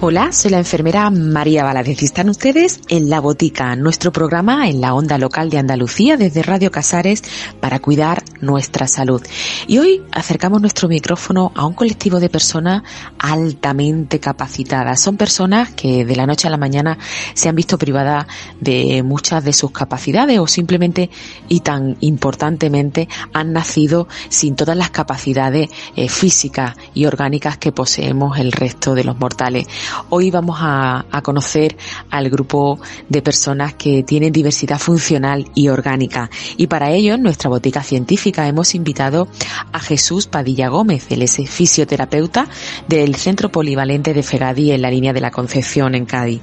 Hola, soy la enfermera María Valadez están ustedes en La Botica, nuestro programa en la onda local de Andalucía desde Radio Casares para cuidar nuestra salud. Y hoy acercamos nuestro micrófono a un colectivo de personas altamente capacitadas. Son personas que de la noche a la mañana se han visto privadas de muchas de sus capacidades o simplemente y tan importantemente han nacido sin todas las capacidades eh, físicas y orgánicas que poseemos el resto de los mortales. Hoy vamos a, conocer al grupo de personas que tienen diversidad funcional y orgánica. Y para ello, en nuestra botica científica hemos invitado a Jesús Padilla Gómez, él es fisioterapeuta del Centro Polivalente de Fegadi en la línea de la Concepción en Cádiz.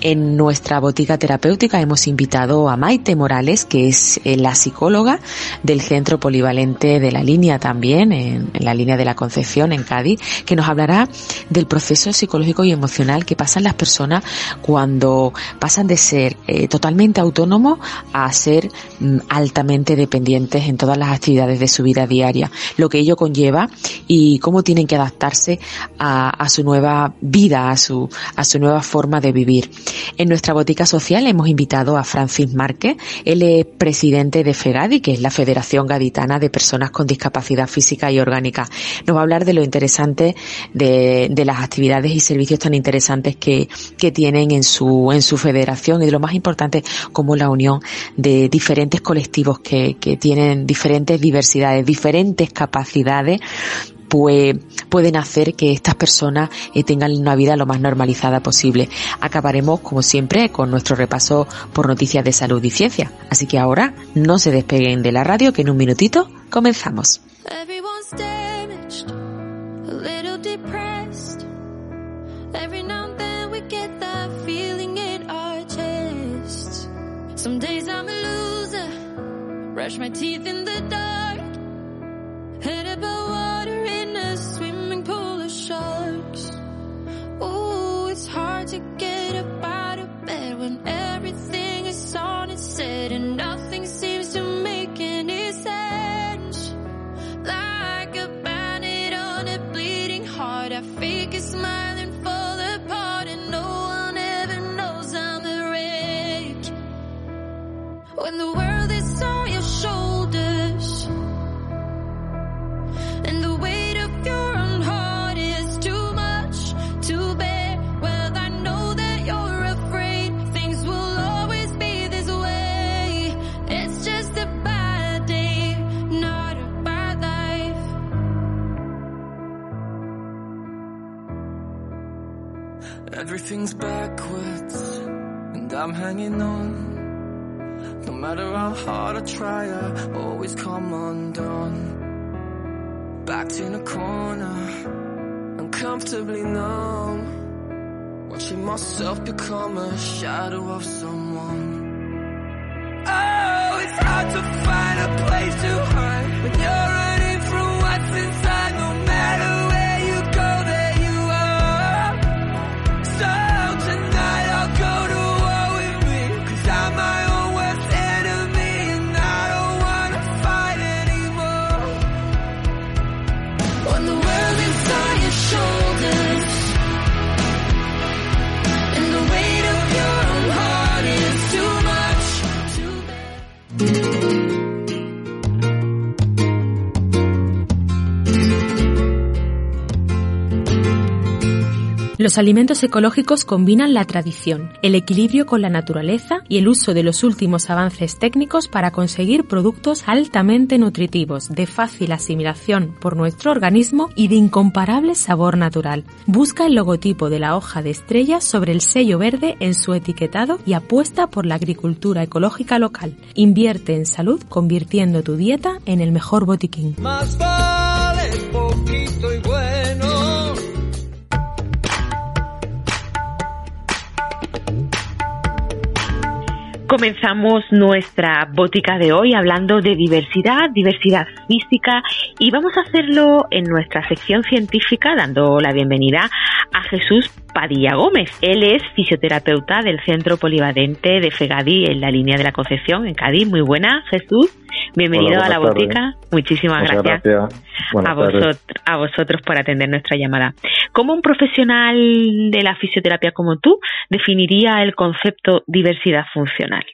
En nuestra botica terapéutica hemos invitado a Maite Morales, que es eh, la psicóloga del Centro Polivalente de la línea también, en, en la línea de la Concepción en Cádiz, que nos hablará del proceso psicológico y emocional que pasan las personas cuando pasan de ser eh, totalmente autónomos a ser mm, altamente dependientes en todas las actividades de su vida diaria, lo que ello conlleva y cómo tienen que adaptarse a, su nueva vida, a su, a su nueva forma de vivir. En nuestra botica social hemos invitado a Francis Márquez, él es presidente de FEGADI, que es la Federación Gaditana de Personas con Discapacidad Física y Orgánica. Nos va a hablar de lo interesante de, de las actividades y servicios tan interesantes que, que tienen en su, en su federación y de lo más importante como la unión de diferentes colectivos que, que tienen diferentes diversidades, diferentes capacidades pues pueden hacer que estas personas eh, tengan una vida lo más normalizada posible. Acabaremos, como siempre, con nuestro repaso por noticias de salud y ciencia. Así que ahora no se despeguen de la radio, que en un minutito comenzamos. Brush my teeth in the dark. Head above water in a swimming pool of sharks. Ooh, it's hard to get up out of bed when everything is on its head and nothing seems to make any sense. Like a bandit on a bleeding heart, I fake a smile and fall apart and no one ever knows I'm the world is on your shoulders and the weight of your own heart is too much to bear. Well, I know that you're afraid things will always be this way. It's just a bad day, not a bad life. Everything's backwards and I'm hanging on. Matter how hard I try, I always come undone. Backed in a corner, uncomfortably numb. Watching myself become a shadow of someone. Oh, it's hard to find a place to hide when you're Los alimentos ecológicos combinan la tradición, el equilibrio con la naturaleza y el uso de los últimos avances técnicos para conseguir productos altamente nutritivos, de fácil asimilación por nuestro organismo y de incomparable sabor natural. Busca el logotipo de la hoja de estrella sobre el sello verde en su etiquetado y apuesta por la agricultura ecológica local. Invierte en salud convirtiendo tu dieta en el mejor botiquín. Comenzamos nuestra botica de hoy hablando de diversidad, diversidad física y vamos a hacerlo en nuestra sección científica dando la bienvenida a Jesús Padilla Gómez. Él es fisioterapeuta del Centro Polivalente de Fegadi en la línea de la Concepción en Cádiz. Muy buena, Jesús. Bienvenido a la botica. Muchísimas gracias, a, vosotros, a vosotros por atender nuestra llamada. ¿Cómo un profesional de la fisioterapia como tú definiría el concepto diversidad funcional?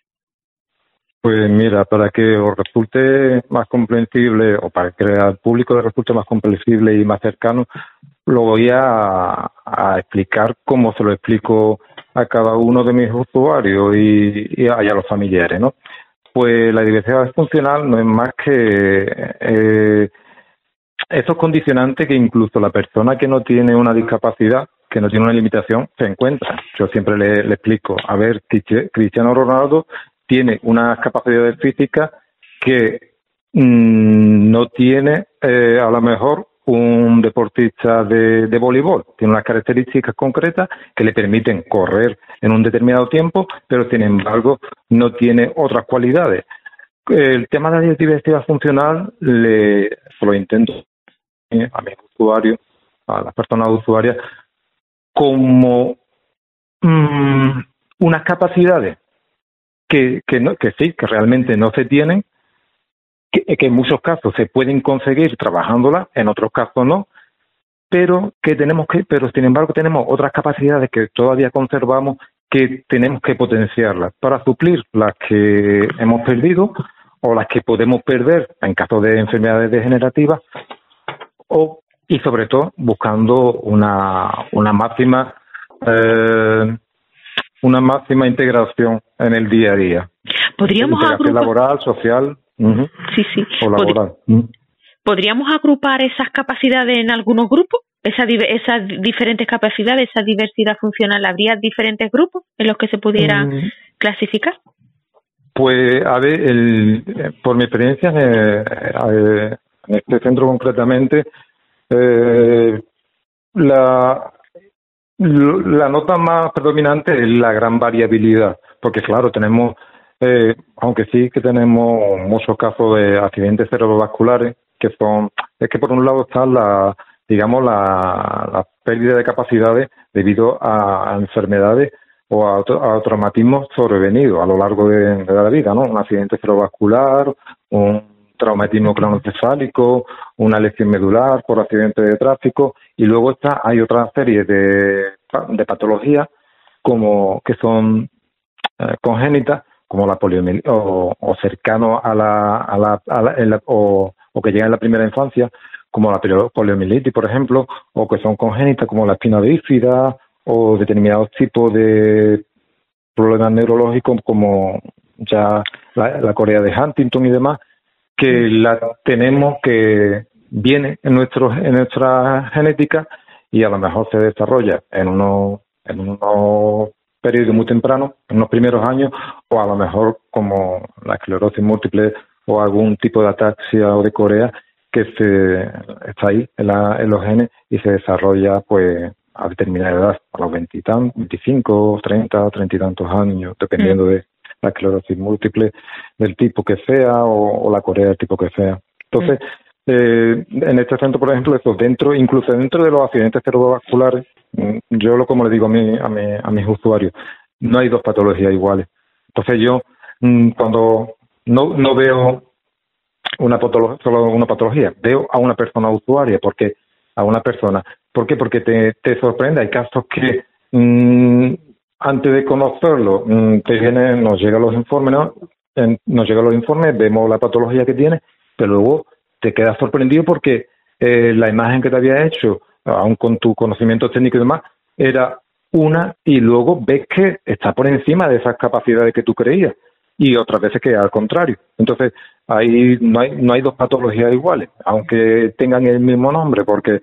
Pues mira, para que os resulte más comprensible o para que al público le resulte más comprensible y más cercano, lo voy a, explicar como se lo explico a cada uno de mis usuarios y, a, los familiares, ¿no? Pues la diversidad funcional no es más que eh, esos condicionantes que incluso la persona que no tiene una discapacidad, que no tiene una limitación, se encuentra. Yo siempre le, explico, a ver, Cristiano Ronaldo tiene unas capacidades físicas que mm, no tiene eh, a lo mejor un deportista de, de, voleibol. Tiene unas características concretas que le permiten correr en un determinado tiempo, pero sin embargo no tiene otras cualidades. El tema de la diversidad funcional le lo intento a mis usuarios, a las personas usuarias, como mm, unas capacidades que, que, no, que sí, que realmente no se tienen, que, en muchos casos se pueden conseguir trabajándolas, en otros casos no, pero que tenemos que, pero sin embargo tenemos otras capacidades que todavía conservamos que tenemos que potenciarlas para suplir las que hemos perdido o las que podemos perder en caso de enfermedades degenerativas o y sobre todo buscando una, una máxima eh, una máxima integración en el día a día. Podríamos agrupar laboral, social. Sí, sí. O laboral. ¿Podríamos agrupar esas capacidades en algunos grupos? Esa, esas diferentes capacidades, esa diversidad funcional, ¿habría diferentes grupos en los que se pudiera mm. clasificar? Pues, a ver, el, por mi experiencia eh, en este centro concretamente, eh, la, la nota más predominante es la gran variabilidad, porque claro, tenemos, eh, aunque sí que tenemos muchos casos de accidentes cerebrovasculares, que son, es que por un lado está la, digamos, la, pérdida de capacidades debido a, enfermedades o a, a, traumatismos sobrevenidos a lo largo de, de, la vida, ¿no? Un accidente cerebrovascular, un traumatismo cronocefálico, una lesión medular por accidente de tráfico y luego está hay otra serie de, de patologías como que son eh, congénitas como la poliomielitis o, cercano a la, a la, o, o, que llegan en la primera infancia como la poliomielitis por ejemplo o que son congénitas como la espina bífida o determinados tipos de problemas neurológicos como ya la, la Corea de Huntington y demás que la tenemos que viene en nuestro en nuestra genética y a lo mejor se desarrolla en unos en unos periodos muy tempranos, en los primeros años, o a lo mejor como la esclerosis múltiple o algún tipo de ataxia o de corea que se está ahí en, en los genes y se desarrolla pues a determinada edad, a los 20 25, 30, 30 y tantos años, dependiendo mm. de la esclerosis múltiple del tipo que sea o, la corea del tipo que sea. Entonces, eh, en este centro, por ejemplo, eso dentro, incluso dentro de los accidentes cerebrovasculares, mm, yo lo como le digo a, mi, a, mi, a mis usuarios, no hay dos patologías iguales. Entonces yo, mm, cuando no, no veo una patología, solo una patología, veo a una persona usuaria, porque a una persona. ¿Por qué? Porque te, te sorprende. Hay casos que mmm, antes de conocerlo, mm, te viene, nos llegan los informes, ¿no? nos llegan los informes, vemos la patología que tiene, pero luego te quedas sorprendido porque eh, la imagen que te había hecho, aún con tu conocimiento técnico y demás, era una y luego ves que está por encima de esas capacidades que tú creías y otras veces que al contrario. Entonces, ahí no hay, no hay dos patologías iguales, aunque tengan el mismo nombre, porque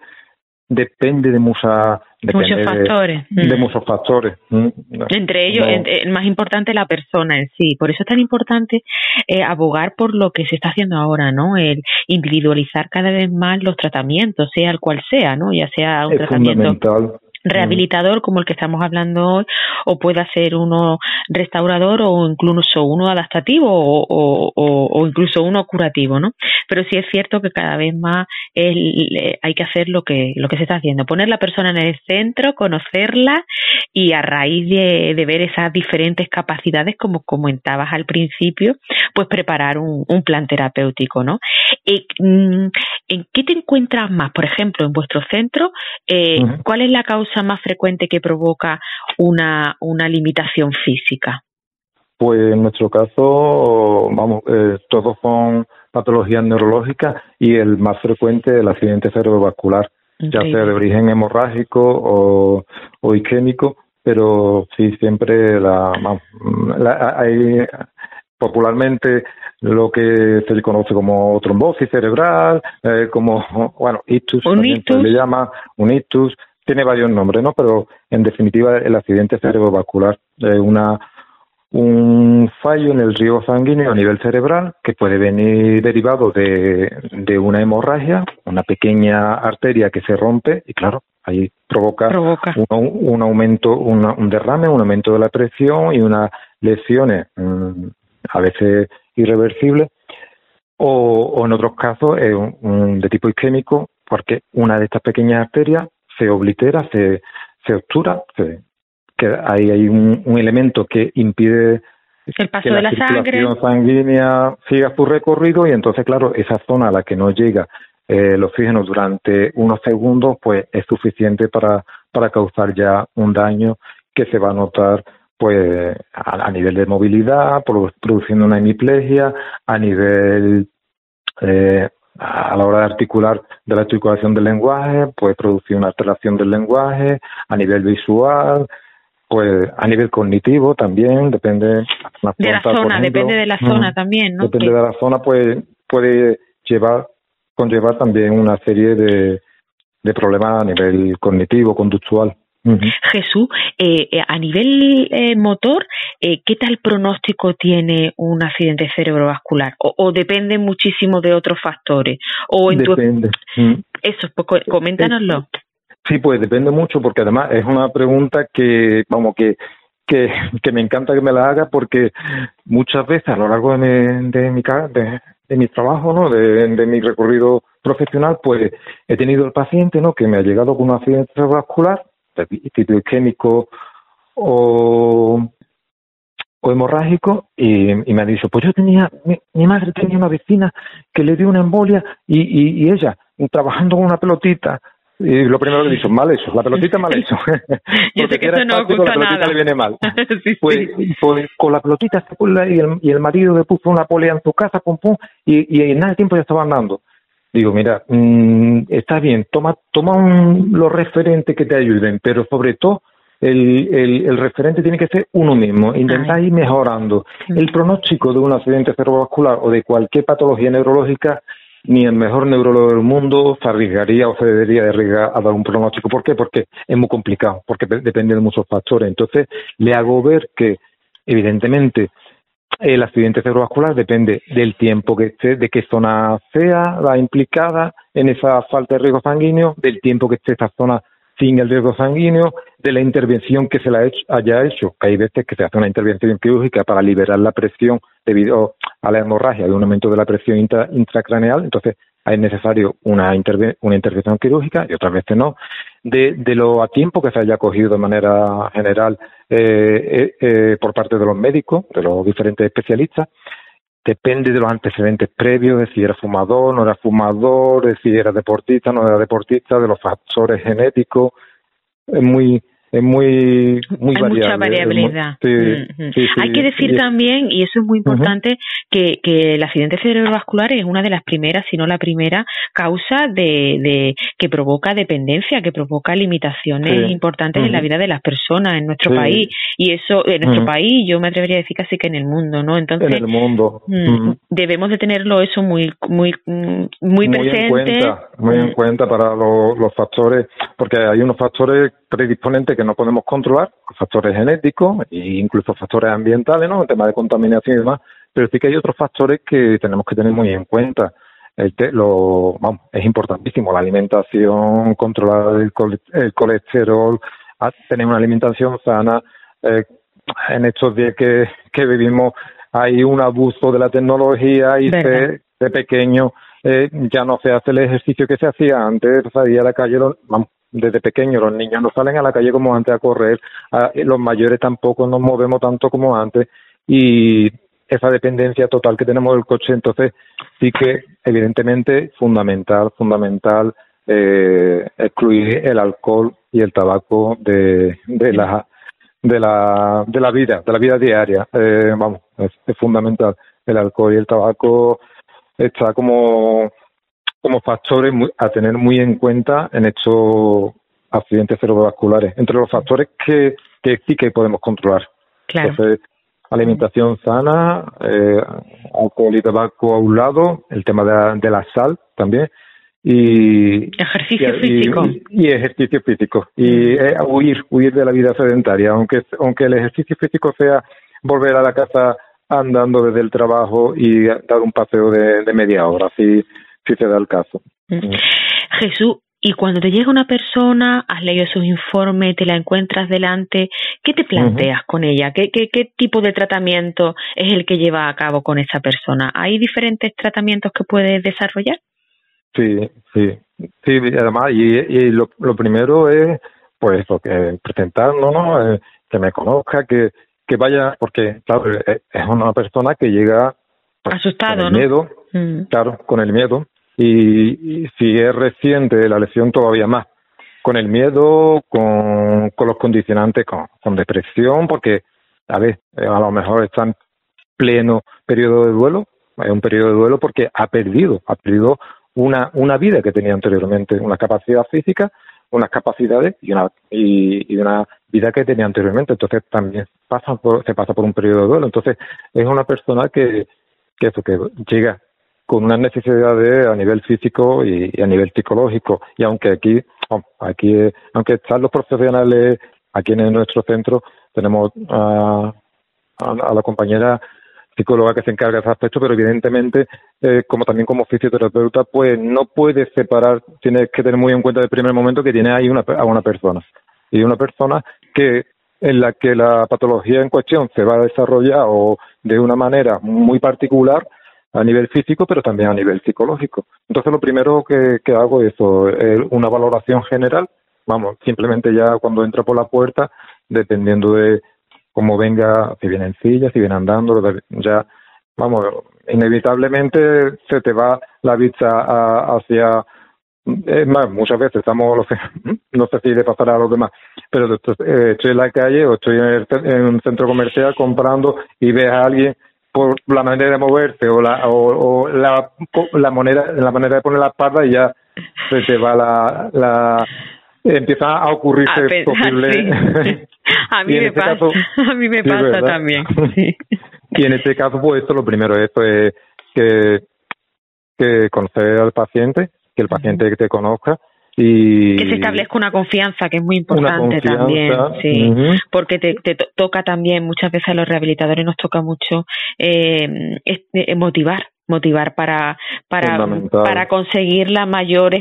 depende de muchas muchos factores de, mm. muchos factores mm. entre ellos el más importante la persona en sí. Por eso es tan importante eh, abogar por lo que se está haciendo ahora no el individualizar cada vez más los tratamientos sea el cual sea no ya sea un tratamiento rehabilitador como el que estamos hablando hoy o pueda ser uno restaurador o incluso uno adaptativo o, o, incluso uno curativo, ¿no? Pero sí es cierto que cada vez más hay que hacer lo que, lo que se está haciendo, poner la persona en el centro, conocerla y a raíz de, de, ver esas diferentes capacidades, como comentabas al principio, pues preparar un, un plan terapéutico, ¿no? Eh, mm, ¿En qué te encuentras más? Por ejemplo, en vuestro centro, eh, ¿cuál es la causa más frecuente que provoca una, una limitación física? Pues en nuestro caso, vamos, eh, todos son patologías neurológicas y el más frecuente el accidente cerebrovascular, ya sea de origen hemorrágico o, o isquémico, pero sí siempre la, la hay popularmente lo que se le conoce como trombosis cerebral, eh, como, bueno, ictus, se le llama un ictus, tiene varios nombres, ¿no? Pero en definitiva el accidente cerebrovascular es una un fallo en el riego sanguíneo a nivel cerebral que puede venir derivado de, de una hemorragia, una pequeña arteria que se rompe y claro, ahí provoca, Un, aumento, un derrame, un aumento de la presión y unas lesiones mm, a veces irreversibles o, en otros casos es un, de tipo isquémico porque una de estas pequeñas arterias se oblitera, se, se obtura, se, que ahí hay un, elemento que impide el paso que de la, circulación sanguínea siga su recorrido y entonces, claro, esa zona a la que no llega eh, el oxígeno durante unos segundos, pues es suficiente para, para causar ya un daño que se va a notar pues a, nivel de movilidad, produciendo una hemiplegia, a nivel eh, a la hora de articular de la articulación del lenguaje, pues producir una alteración del lenguaje, a nivel visual, pues a nivel cognitivo también, depende de la zona, depende de la zona también, ¿no? Depende de la zona, pues puede llevar, conllevar también una serie de, de problemas a nivel cognitivo, conductual. Jesús, eh, eh, a nivel eh, motor, ¿qué tal pronóstico tiene un accidente cerebrovascular? ¿O, depende muchísimo de otros factores? O depende. Eso, pues, coméntanoslo. Sí, pues depende mucho porque además es una pregunta que, vamos, que, que, que me encanta que me la haga porque muchas veces a lo largo de mi, de mi, de, de mi trabajo, ¿no? De, de, mi recorrido profesional, pues he tenido el paciente, ¿no? Que me ha llegado con un accidente cerebrovascular, isquémico o, o hemorrágico y, y, me ha dicho, pues yo tenía, mi, mi, madre tenía una vecina que le dio una embolia y, y, y ella, trabajando con una pelotita, y lo primero que dicho, mal hecho, la pelotita mal. Yo sé que eso no la pelotita nada. le viene mal. sí, pues, sí. pues, con la pelotita y el, y el marido le puso una polea en su casa, pum, pum, y, y en nada de tiempo ya estaba andando. Digo, mira, mmm, está bien, toma, toma un, los referentes que te ayuden, pero sobre todo el, el, el referente tiene que ser uno mismo, intentar ir mejorando. El pronóstico de un accidente cerebrovascular o de cualquier patología neurológica ni el mejor neurólogo del mundo se arriesgaría o se debería de arriesgar a dar un pronóstico. ¿Por qué? Porque es muy complicado, porque depende de muchos factores. Entonces, le hago ver que, evidentemente, el accidente cerebrovascular depende del tiempo que esté, de qué zona sea la implicada en esa falta de riesgo sanguíneo, del tiempo que esté esa zona sin el riesgo sanguíneo, de la intervención que se la haya hecho, hay veces que se hace una intervención quirúrgica para liberar la presión debido a la hemorragia, de un aumento de la presión intracraneal, entonces es necesario una, una intervención quirúrgica y otras veces no, de, de, lo a tiempo que se haya cogido de manera general eh, eh, eh, por parte de los médicos, de los diferentes especialistas, depende de los antecedentes previos, de si era fumador, no era fumador, de si era deportista, no era deportista, de los factores genéticos, es muy es muy muy hay variable, mucha variabilidad. sí, mm -hmm. sí, sí, hay que decir también y eso es muy importante uh -huh. que, que el accidente cerebrovascular es una de las primeras si no la primera causa de, de que provoca dependencia que provoca limitaciones importantes uh -huh. en la vida de las personas en nuestro país. Y eso en nuestro país yo me atrevería a decir casi que en el mundo no entonces en el mundo. debemos de tenerlo eso muy muy muy, muy presente. en cuenta, muy en cuenta para los, los factores porque hay unos factores predisponentes que no podemos controlar, factores genéticos e incluso factores ambientales, ¿no? El tema de contaminación y demás, pero sí que hay otros factores que tenemos que tener muy en cuenta. El te, lo, vamos, es importantísimo la alimentación, controlar el, el colesterol, tener una alimentación sana. Eh, en estos días que, que vivimos hay un abuso de la tecnología y se, de pequeño eh, ya no se hace el ejercicio que se hacía antes, salía a la calle, vamos, desde pequeños. Los niños no salen a la calle como antes a correr, los mayores tampoco nos movemos tanto como antes y esa dependencia total que tenemos del coche, entonces sí que evidentemente fundamental, fundamental eh, excluir el alcohol y el tabaco de, de la de la de la vida, de la vida diaria. Eh, vamos, es fundamental. El alcohol y el tabaco está como como factores a tener muy en cuenta en estos accidentes cerebrovasculares, entre los factores que, que sí que podemos controlar. Entonces, alimentación sana, eh, alcohol y tabaco a un lado, el tema de la, sal también, y ejercicio físico. y, ejercicio físico. Y mm. huir huir de la vida sedentaria aunque aunque el ejercicio físico sea volver a la casa andando desde el trabajo y dar un paseo de, de media hora. Si si se da el caso. Mm. Jesús, y cuando te llega una persona, has leído sus informes, te la encuentras delante, ¿qué te planteas con ella? ¿Qué, ¿Qué, qué, tipo de tratamiento es el que lleva a cabo con esa persona? ¿Hay diferentes tratamientos que puedes desarrollar? Sí, sí, sí, además, y, y lo, lo primero es, pues, eso, que presentarnos, ¿no? Eh, que me conozca, que, que vaya, porque, claro, es una persona que llega pues, asustado, con el miedo, mm. claro, con el miedo, y, si es reciente la lesión todavía más con el miedo, con, con los condicionantes, con, con depresión, porque a ver, eh, a lo mejor está en pleno periodo de duelo, hay un periodo de duelo porque ha perdido, ha perdido una, una vida que tenía anteriormente, una capacidad física, unas capacidades y una, y, una vida que tenía anteriormente. Entonces también pasa por, se pasa por un periodo de duelo. Entonces es una persona que, que eso, que llega con unas necesidades a nivel físico y, a nivel psicológico. Y aunque aquí, aquí, aunque están los profesionales aquí en nuestro centro, tenemos a, a, la compañera psicóloga que se encarga de ese aspecto, pero evidentemente, eh, como también como fisioterapeuta, pues no puedes separar, tienes que tener muy en cuenta el primer momento que tiene ahí una, a una persona. Y una persona que en la que la patología en cuestión se va a desarrollar o de una manera muy particular a nivel físico, pero también a nivel psicológico. Entonces, lo primero que, hago es una valoración general, vamos, simplemente ya cuando entra por la puerta, dependiendo de cómo venga, si viene en silla, si viene andando, ya, vamos, inevitablemente se te va la vista hacia es más, muchas veces estamos, no sé si le pasará a los demás, pero eh, estoy en la calle o estoy en, un centro comercial comprando y ves a alguien por la manera de moverse o la o, la, la manera la manera de poner la espalda y ya se te va la, la empieza a ocurrirse posible. a mí me este pasa a mí me pasa también y en este caso pues esto lo primero esto es que que conocer al paciente que el paciente te conozca y que se establezca una confianza que es muy importante también sí. porque te, te toca también muchas veces a los rehabilitadores nos toca mucho eh, eh motivar motivar para para para conseguir la mayor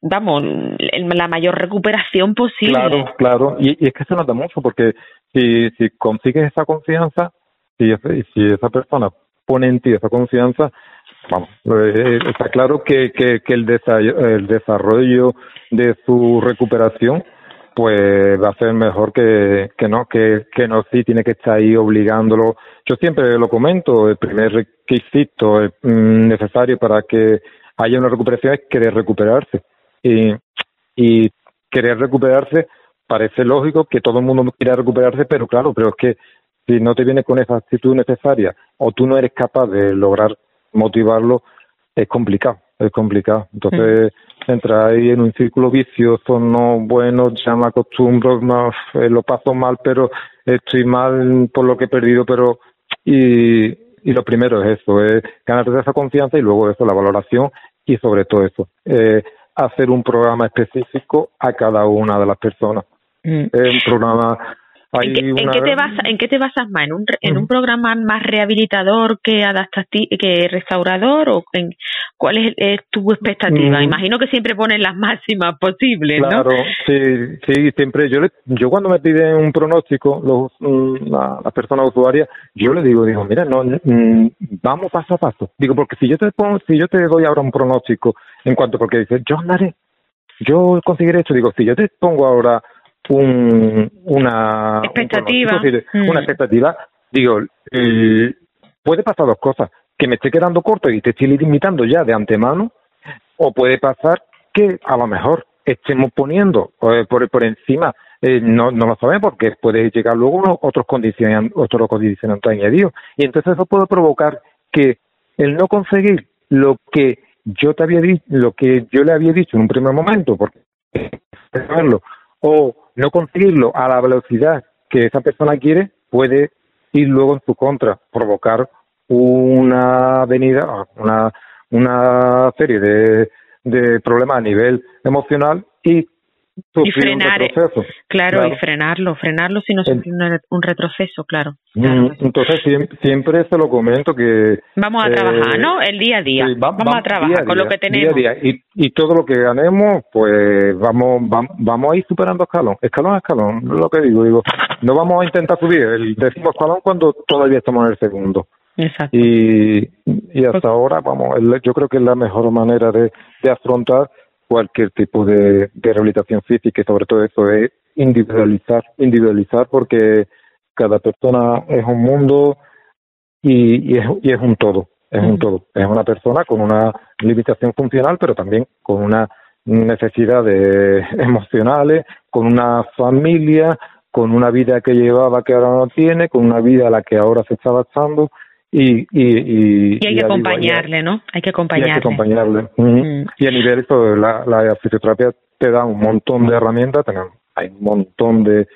vamos la mayor recuperación posible. Claro claro. Y, y es que se nota mucho porque si si consigues esa confianza si si esa persona pone en ti esa confianza vamos, eh, está claro que, que, el, el desarrollo de su recuperación pues va a ser mejor que, que no, que, que no sí tiene que estar ahí obligándolo. Yo siempre lo comento, el primer requisito mm, necesario para que haya una recuperación es querer recuperarse. Y, y querer recuperarse parece lógico que todo el mundo quiera recuperarse, pero claro, pero es que si no te viene con esa actitud necesaria o tú no eres capaz de lograr motivarlo es complicado, es complicado. Entonces mm. entra ahí en un círculo vicioso, no bueno, ya me acostumbro, no, eh, lo paso mal, pero estoy mal por lo que he perdido, pero y, y lo primero es eso, es ganarte esa confianza y luego eso, la valoración y sobre todo eso, eh, hacer un programa específico a cada una de las personas. Mm. un programa ¿En qué, te basas, ¿En qué te basas más? ¿En un, en un programa más rehabilitador que adaptativo, que restaurador? ¿O en, cuál es, tu expectativa? Imagino que siempre pones las máximas posibles, ¿no? Claro, sí, sí, siempre. Yo, yo cuando me piden un pronóstico, los, mm, la, la persona usuaria, yo le digo, digo, mira, no, mm, vamos paso a paso. Digo, porque si yo te pongo, si yo te doy ahora un pronóstico en cuanto, porque dice, yo andaré yo conseguiré esto. Digo, si yo te pongo ahora un, una expectativa, un una expectativa digo, eh, puede pasar dos cosas, que me esté quedando corto y te estoy limitando ya de antemano, o puede pasar que a lo mejor estemos poniendo eh, por, por encima, eh, no, no lo sabemos porque puede llegar luego otros condicionantes, otros condicionantes añadidos, y entonces eso puede provocar que el no conseguir lo que yo te había dicho, lo que yo le había dicho en un primer momento, porque o no conseguirlo a la velocidad que esa persona quiere, puede ir luego en su contra, provocar una avenida, una, una serie de, de problemas a nivel emocional y y frenar, claro, y frenarlo, frenarlo si no sufrir un retroceso, claro. Mm, entonces siempre, se lo comento que... Vamos a trabajar, eh, ¿no? El día a día. vamos, a trabajar con lo que tenemos. Día a día. Y, y todo lo que ganemos, pues vamos, vamos, a ir superando escalón, escalón a escalón, lo que digo, digo, no vamos a intentar subir el décimo escalón cuando todavía estamos en el segundo. Exacto. Y, y hasta ahora, vamos, yo creo que es la mejor manera de, de afrontar cualquier tipo de, rehabilitación física y sobre todo eso es individualizar, individualizar porque cada persona es un mundo y, y, es, y es un todo, es un todo. Es una persona con una limitación funcional, pero también con una necesidades emocionales, con una familia, con una vida que llevaba que ahora no tiene, con una vida a la que ahora se está adaptando y, y, y, hay que acompañarle, ¿no? Hay que acompañarle. Y hay que acompañarle. Mm. Y a nivel eso, la, la fisioterapia te da un montón de herramientas, hay un montón de,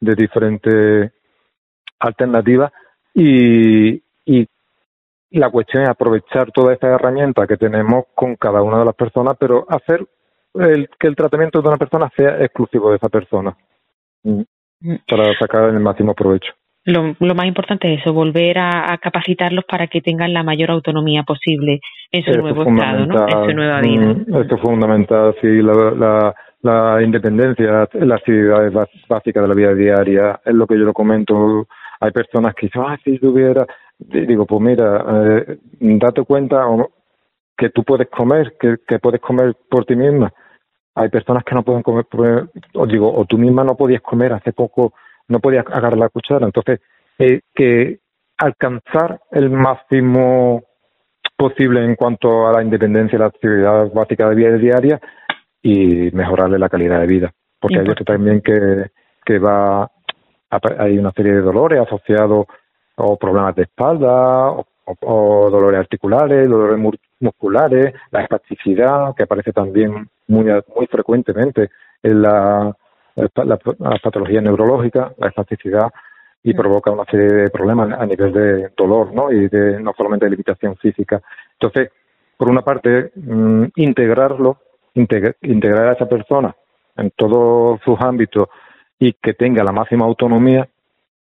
de diferentes alternativas y, y la cuestión es aprovechar todas estas herramientas que tenemos con cada una de las personas, pero hacer el, que el tratamiento de una persona sea exclusivo de esa persona. Mm. para sacar el máximo provecho lo, lo más importante es eso, volver a, capacitarlos para que tengan la mayor autonomía posible en su nuevo estado, ¿no? en su nueva vida. Mm, esto es fundamental, sí, la, la, independencia, la actividad básica de la vida diaria, es lo que yo lo comento. Hay personas que dicen, ah, si tuviera, digo, pues mira, eh, date cuenta que tú puedes comer, que, que puedes comer por ti misma. Hay personas que no pueden comer, o digo, o tú misma no podías comer hace poco no podía agarrar la cuchara. Entonces, eh, que alcanzar el máximo posible en cuanto a la independencia y la actividad básica de vida diaria y mejorarle la calidad de vida. Porque hay veces también que, que va, hay una serie de dolores asociados o problemas de espalda o, dolores articulares, dolores musculares, la espasticidad que aparece también muy, muy frecuentemente en la la, patología neurológica, la espasticidad, y provoca una serie de problemas a nivel de dolor, ¿no? Y de, no solamente de limitación física. Entonces, por una parte, mm, integrarlo, integrar a esa persona en todos sus ámbitos y que tenga la máxima autonomía,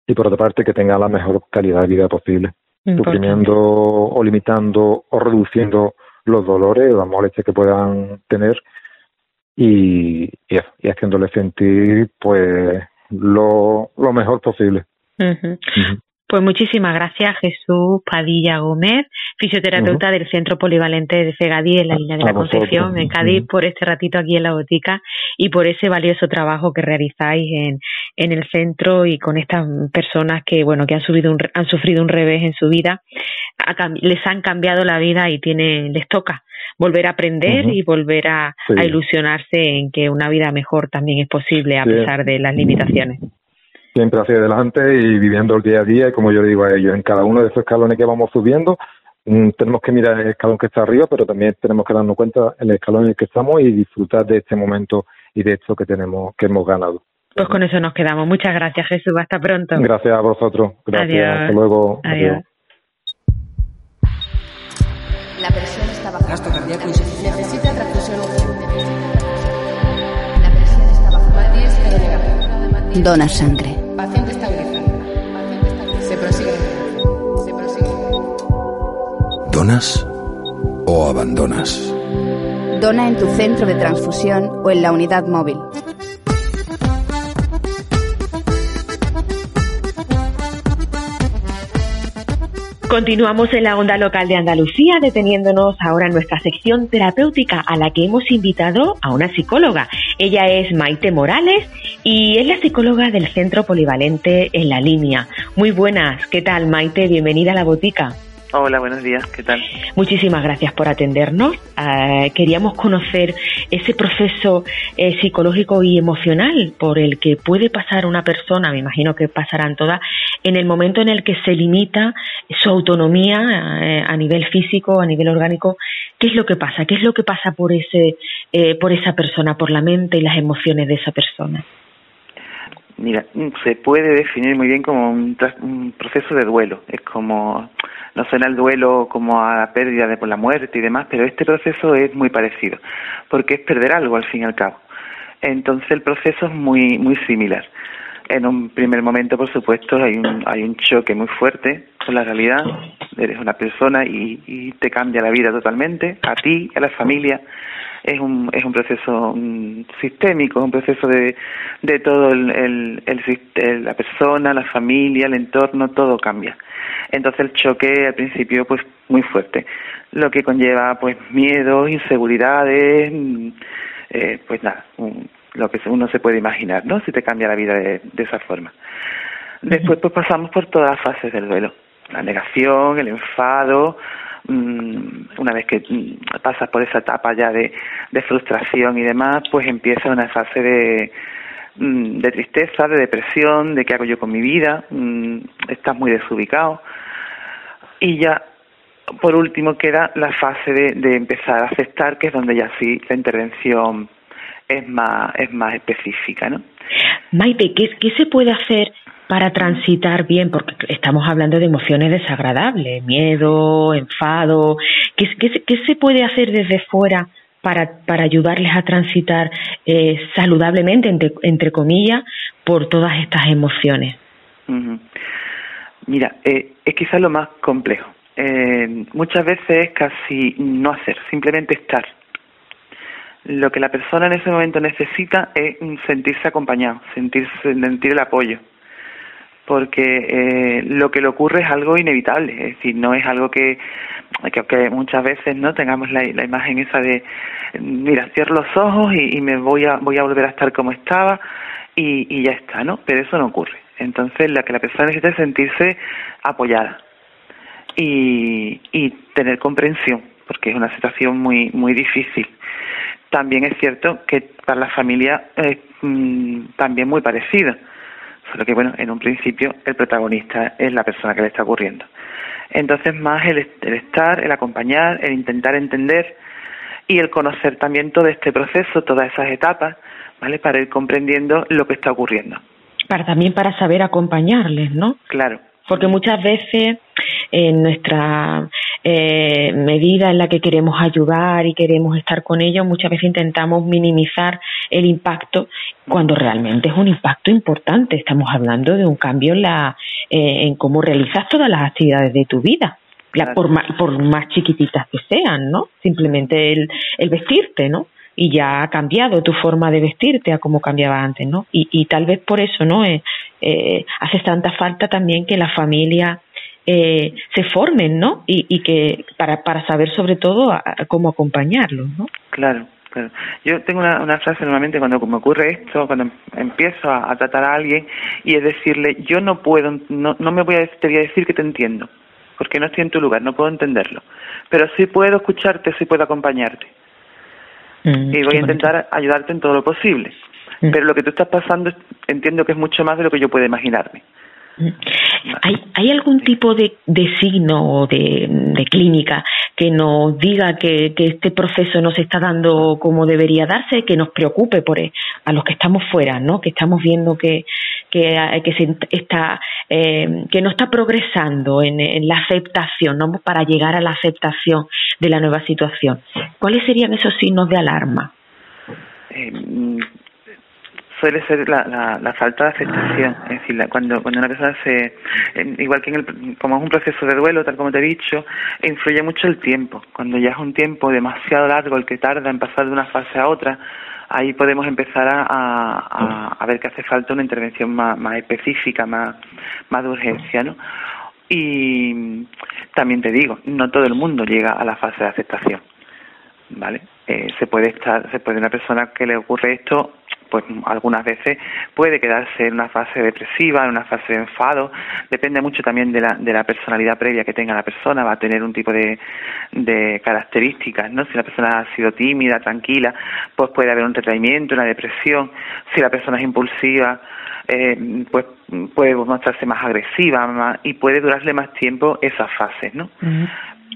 y por otra parte, que tenga la mejor calidad de vida posible, suprimiendo o limitando o reduciendo los dolores o las molestias que puedan tener y, y, haciéndole sentir pues lo, lo mejor posible. Pues muchísimas gracias Jesús Padilla Gómez, fisioterapeuta del Centro Polivalente de Fegadí en la línea de la Concepción en Cádiz, por este ratito aquí en la botica y por ese valioso trabajo que realizáis en, en el centro y con estas personas que bueno que han, subido un, han sufrido un revés en su vida, les han cambiado la vida y tiene, les toca volver a aprender y volver a, ilusionarse en que una vida mejor también es posible a pesar de las limitaciones. Siempre hacia adelante y viviendo el día a día, y como yo digo a ellos, en cada uno de esos escalones que vamos subiendo, mm, tenemos que mirar el escalón que está arriba, pero también tenemos que darnos cuenta el escalón en el que estamos y disfrutar de este momento y de esto que tenemos, que hemos ganado. Pues con eso nos quedamos. Muchas gracias, Jesús. Hasta pronto. Gracias a vosotros. Gracias. Hasta luego. Adiós. La presión está baja. Gasto cardíaco Necesita transfusión La presión está baja. Matías negativo. Dona sangre. Paciente estabilizado. Se prosigue. Se prosigue. ¿Donas o abandonas? Dona en tu centro de transfusión o en la unidad móvil. Continuamos en la onda local de Andalucía, deteniéndonos ahora en nuestra sección terapéutica a la que hemos invitado a una psicóloga. Ella es Maite Morales y es la psicóloga del Centro Polivalente en la línea. Muy buenas, ¿qué tal Maite? Bienvenida a la botica. Hola, buenos días, ¿qué tal? Muchísimas gracias por atendernos. Uh, queríamos conocer ese proceso eh, psicológico y emocional por el que puede pasar una persona, me imagino que pasarán todas, en el momento en el que se limita su autonomía eh, a nivel físico, a nivel orgánico. ¿Qué es lo que pasa? ¿Qué es lo que pasa por, ese, eh, por esa persona, por la mente y las emociones de esa persona? Mira, se puede definir muy bien como un, un proceso de duelo. Es como no suena el duelo como a la pérdida de por la muerte y demás, pero este proceso es muy parecido, porque es perder algo al fin y al cabo. Entonces el proceso es muy muy similar. En un primer momento, por supuesto, hay un, hay un choque muy fuerte con la realidad. Eres una persona y, y te cambia la vida totalmente, a ti, a la familia. Es un, es un proceso sistémico, un proceso de, de todo el, el, el, la persona, la familia, el entorno, todo cambia. Entonces el choque al principio pues muy fuerte, lo que conlleva pues miedo, inseguridades, eh, pues nada, lo que uno se puede imaginar, ¿no? Si te cambia la vida de, de esa forma. Después pues pasamos por todas las fases del duelo, la negación, el enfado, una vez que pasas por esa etapa ya de, frustración y demás, pues empieza una fase de, de tristeza, de depresión, de qué hago yo con mi vida, estás muy desubicado. Y ya, por último, queda la fase de, de empezar a aceptar, que es donde ya sí la intervención es más, es más específica, ¿no? Maite, ¿qué, ¿qué se puede hacer para transitar bien? Porque estamos hablando de emociones desagradables, miedo, enfado. ¿Qué, se puede hacer desde fuera para, para ayudarles a transitar eh, saludablemente, entre, entre comillas, por todas estas emociones? Mira, eh, es quizás lo más complejo. Eh, muchas veces es casi no hacer, simplemente estar. Lo que la persona en ese momento necesita es sentirse acompañado, sentirse, sentir el apoyo, porque eh, lo que le ocurre es algo inevitable, es decir, no es algo que, que, que muchas veces no tengamos la, la, imagen esa de, mira, cierro los ojos y, y, me voy a, voy a volver a estar como estaba y, y ya está, ¿no? Pero eso no ocurre. Entonces, la que la persona necesita es sentirse apoyada y, y tener comprensión, porque es una situación muy, muy difícil. También es cierto que para la familia es mmm, también muy parecida, solo que, bueno, en un principio el protagonista es la persona que le está ocurriendo. Entonces, más el, el estar, el acompañar, el intentar entender y el conocer también todo este proceso, todas esas etapas, ¿vale? Para ir comprendiendo lo que está ocurriendo para también para saber acompañarles, ¿no? Claro. Porque muchas veces en nuestra eh, medida en la que queremos ayudar y queremos estar con ellos, muchas veces intentamos minimizar el impacto cuando realmente es un impacto importante. Estamos hablando de un cambio en, la, eh, en cómo realizas todas las actividades de tu vida. La, por, más, por más chiquititas que sean, ¿no? Simplemente el, el vestirte, ¿no? Y ya ha cambiado tu forma de vestirte a como cambiaba antes, ¿no? Y, y tal vez por eso, ¿no? Eh, eh, hace tanta falta también que la familia eh, se formen, ¿no? Y, y que para, para saber sobre todo a, cómo acompañarlos, ¿no? Claro. Claro. Yo tengo una, una frase normalmente cuando me ocurre esto, cuando empiezo a, a, tratar a alguien y es decirle, yo no puedo, no, no me voy a, te voy a decir que te entiendo, porque no estoy en tu lugar, no puedo entenderlo, pero sí puedo escucharte, sí puedo acompañarte. Mm, y voy a intentar bonito. ayudarte en todo lo posible. Mm. Pero lo que tú estás pasando entiendo que es mucho más de lo que yo puedo imaginarme. ¿Hay, ¿Hay algún tipo de, de signo o de, clínica que nos diga que, este proceso no se está dando como debería darse, que nos preocupe por a los que estamos fuera, ¿no? Que estamos viendo que, que, que se está eh, que no está progresando en, en la aceptación, ¿no? Para llegar a la aceptación de la nueva situación. ¿Cuáles serían esos signos de alarma? Eh, suele ser la, la, la, falta de aceptación, es decir, la, cuando, cuando una persona se, igual que en el, como es un proceso de duelo, tal como te he dicho, influye mucho el tiempo, cuando ya es un tiempo demasiado largo el que tarda en pasar de una fase a otra, ahí podemos empezar a, a, a ver que hace falta una intervención más, más específica, más, más de urgencia, ¿no? Y también te digo, no todo el mundo llega a la fase de aceptación, ¿vale? Eh, se puede estar, se puede una persona que le ocurre esto pues algunas veces puede quedarse en una fase depresiva, en una fase de enfado, depende mucho también de la, de la personalidad previa que tenga la persona, va a tener un tipo de, de características, ¿no? Si la persona ha sido tímida, tranquila, pues puede haber un retraimiento, una depresión, si la persona es impulsiva, eh, pues puede mostrarse más agresiva y puede durarle más tiempo esas fases, ¿no?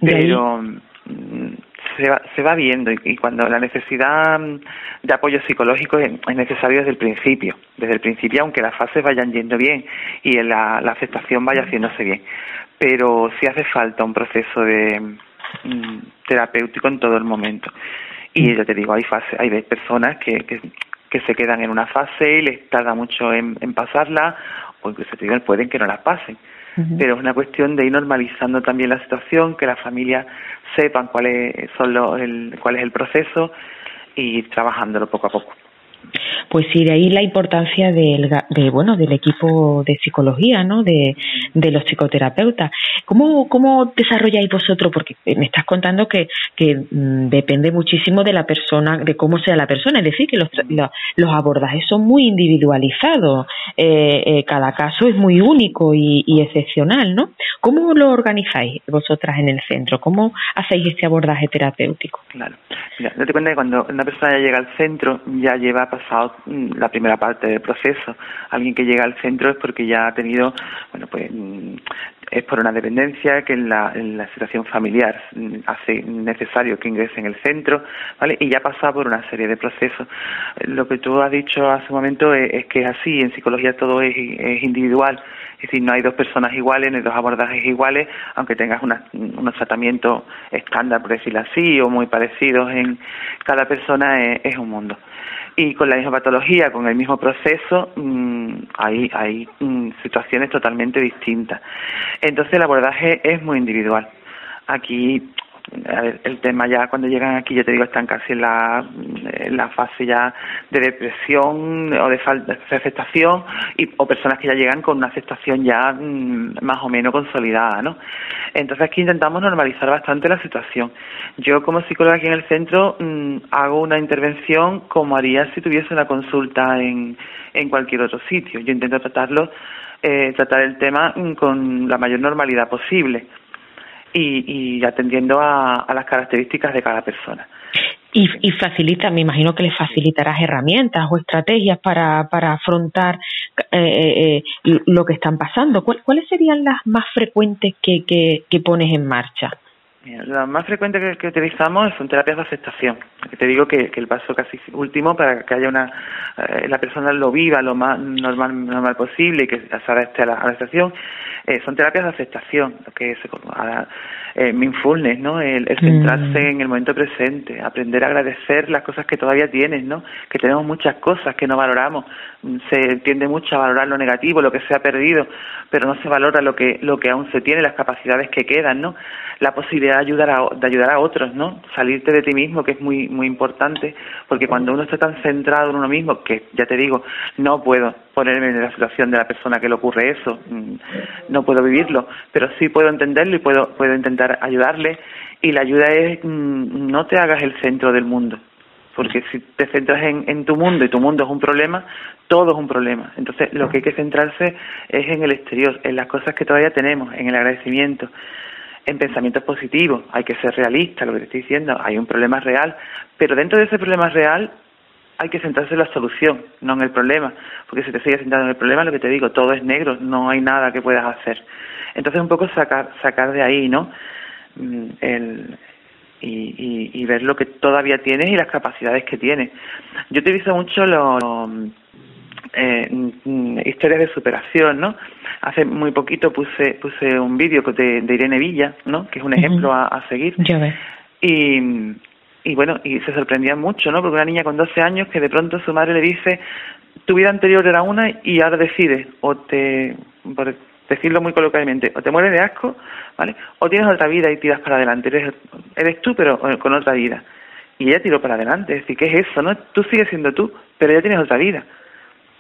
Pero mm, se va, se va viendo y, cuando la necesidad mm, de apoyo psicológico es, necesario desde el principio, desde el principio, aunque las fases vayan yendo bien y la, la aceptación vaya haciéndose bien. Pero sí hace falta un proceso de mm, terapéutico en todo el momento. Y ya te digo, hay fases, hay personas que, que, que se quedan en una fase y les tarda mucho en, en pasarla, o incluso te digo, pueden que no las pasen pero es una cuestión de ir normalizando también la situación, que las familias sepan cuál es, son el, cuál es el proceso y ir trabajándolo poco a poco. Pues sí, de ahí la importancia del, de, bueno, del equipo de psicología, ¿no? De, de los psicoterapeutas. ¿Cómo, ¿Cómo desarrolláis vosotros? Porque me estás contando que, que mm, depende muchísimo de la persona, de cómo sea la persona. Es decir, que los, los, abordajes son muy individualizados. Eh, eh, cada caso es muy único y, y excepcional, ¿no? ¿Cómo lo organizáis vosotras en el centro? ¿Cómo hacéis este abordaje terapéutico? Claro. Mira, te cuenta que cuando una persona ya llega al centro, ya lleva pasado mm, la primera parte del proceso. Alguien que llega al centro es porque ya ha tenido, bueno, pues mm, es por una dependencia que en la, situación familiar mm, hace necesario que ingrese en el centro, ¿vale? Y ya ha pasado por una serie de procesos. Lo que tú has dicho hace un momento es, que es así, en psicología todo es, es individual, es decir, no hay dos personas iguales, ni dos abordajes iguales, aunque tengas unos tratamientos estándar, por decirlo así, o muy parecidos en cada persona, es un mundo y con la misma patología, con el mismo proceso, mm, hay, hay mm, situaciones totalmente distintas. Entonces el abordaje es muy individual. Aquí el tema ya cuando llegan aquí, yo te digo, están casi en la, fase ya de depresión o de falta de aceptación y, o personas que ya llegan con una aceptación ya mm, más o menos consolidada, ¿no? Entonces aquí intentamos normalizar bastante la situación. Yo como psicóloga aquí en el centro mm, hago una intervención como haría si tuviese una consulta en, en cualquier otro sitio. Yo intento tratarlo, eh, tratar el tema mm, con la mayor normalidad posible y, y atendiendo a, las características de cada persona. Y, y, facilita, me imagino que le facilitarás herramientas o estrategias para, para afrontar eh, eh, eh lo que están pasando. ¿Cuáles serían las más frecuentes que, que pones en marcha? Las más frecuentes que, utilizamos son terapias de aceptación. Te digo que, el paso casi último para que haya una eh, la persona lo viva lo más normal normal posible y que se adapte a la, aceptación eh, son terapias de aceptación, lo que es eh, mindfulness, ¿no? El, centrarse mm. en el momento presente, aprender a agradecer las cosas que todavía tienes, ¿no? Que tenemos muchas cosas que no valoramos, se tiende mucho a valorar lo negativo, lo que se ha perdido, pero no se valora lo que lo que aún se tiene, las capacidades que quedan, ¿no? La posibilidad de ayudar a, de ayudar a otros, ¿no? Salirte de ti mismo, que es muy muy importante, porque cuando uno está tan centrado en uno mismo, que ya te digo, no puedo ponerme en la situación de la persona que le ocurre eso, mm, no puedo vivirlo, pero sí puedo entenderlo y puedo puedo intentar ayudarle y la ayuda es mm, no te hagas el centro del mundo, porque si te centras en, en, tu mundo y tu mundo es un problema, todo es un problema. Entonces, lo que hay que centrarse es en el exterior, en las cosas que todavía tenemos, en el agradecimiento, en pensamientos positivos. Hay que ser realista, lo que te estoy diciendo. Hay un problema real, pero dentro de ese problema real hay que centrarse en la solución, no en el problema. Porque si te sigues centrando en el problema, lo que te digo, todo es negro, no hay nada que puedas hacer. Entonces, un poco sacar, sacar de ahí, ¿no? Mm, el, y, y, ver lo que todavía tienes y las capacidades que tienes. Yo utilizo mucho los eh, historias de superación, ¿no? Hace muy poquito puse puse un vídeo de, de, Irene Villa, ¿no? Que es un ejemplo a, seguir. Y, y bueno, y se sorprendía mucho, ¿no? Porque una niña con 12 años que de pronto su madre le dice, tu vida anterior era una y ahora decides, o te, por decirlo muy coloquialmente, o te mueres de asco, ¿vale? O tienes otra vida y tiras para adelante. Eres, eres tú, pero con otra vida. Y ella tiró para adelante. Es decir, ¿qué es eso, no? Tú sigues siendo tú, pero ella tienes otra vida.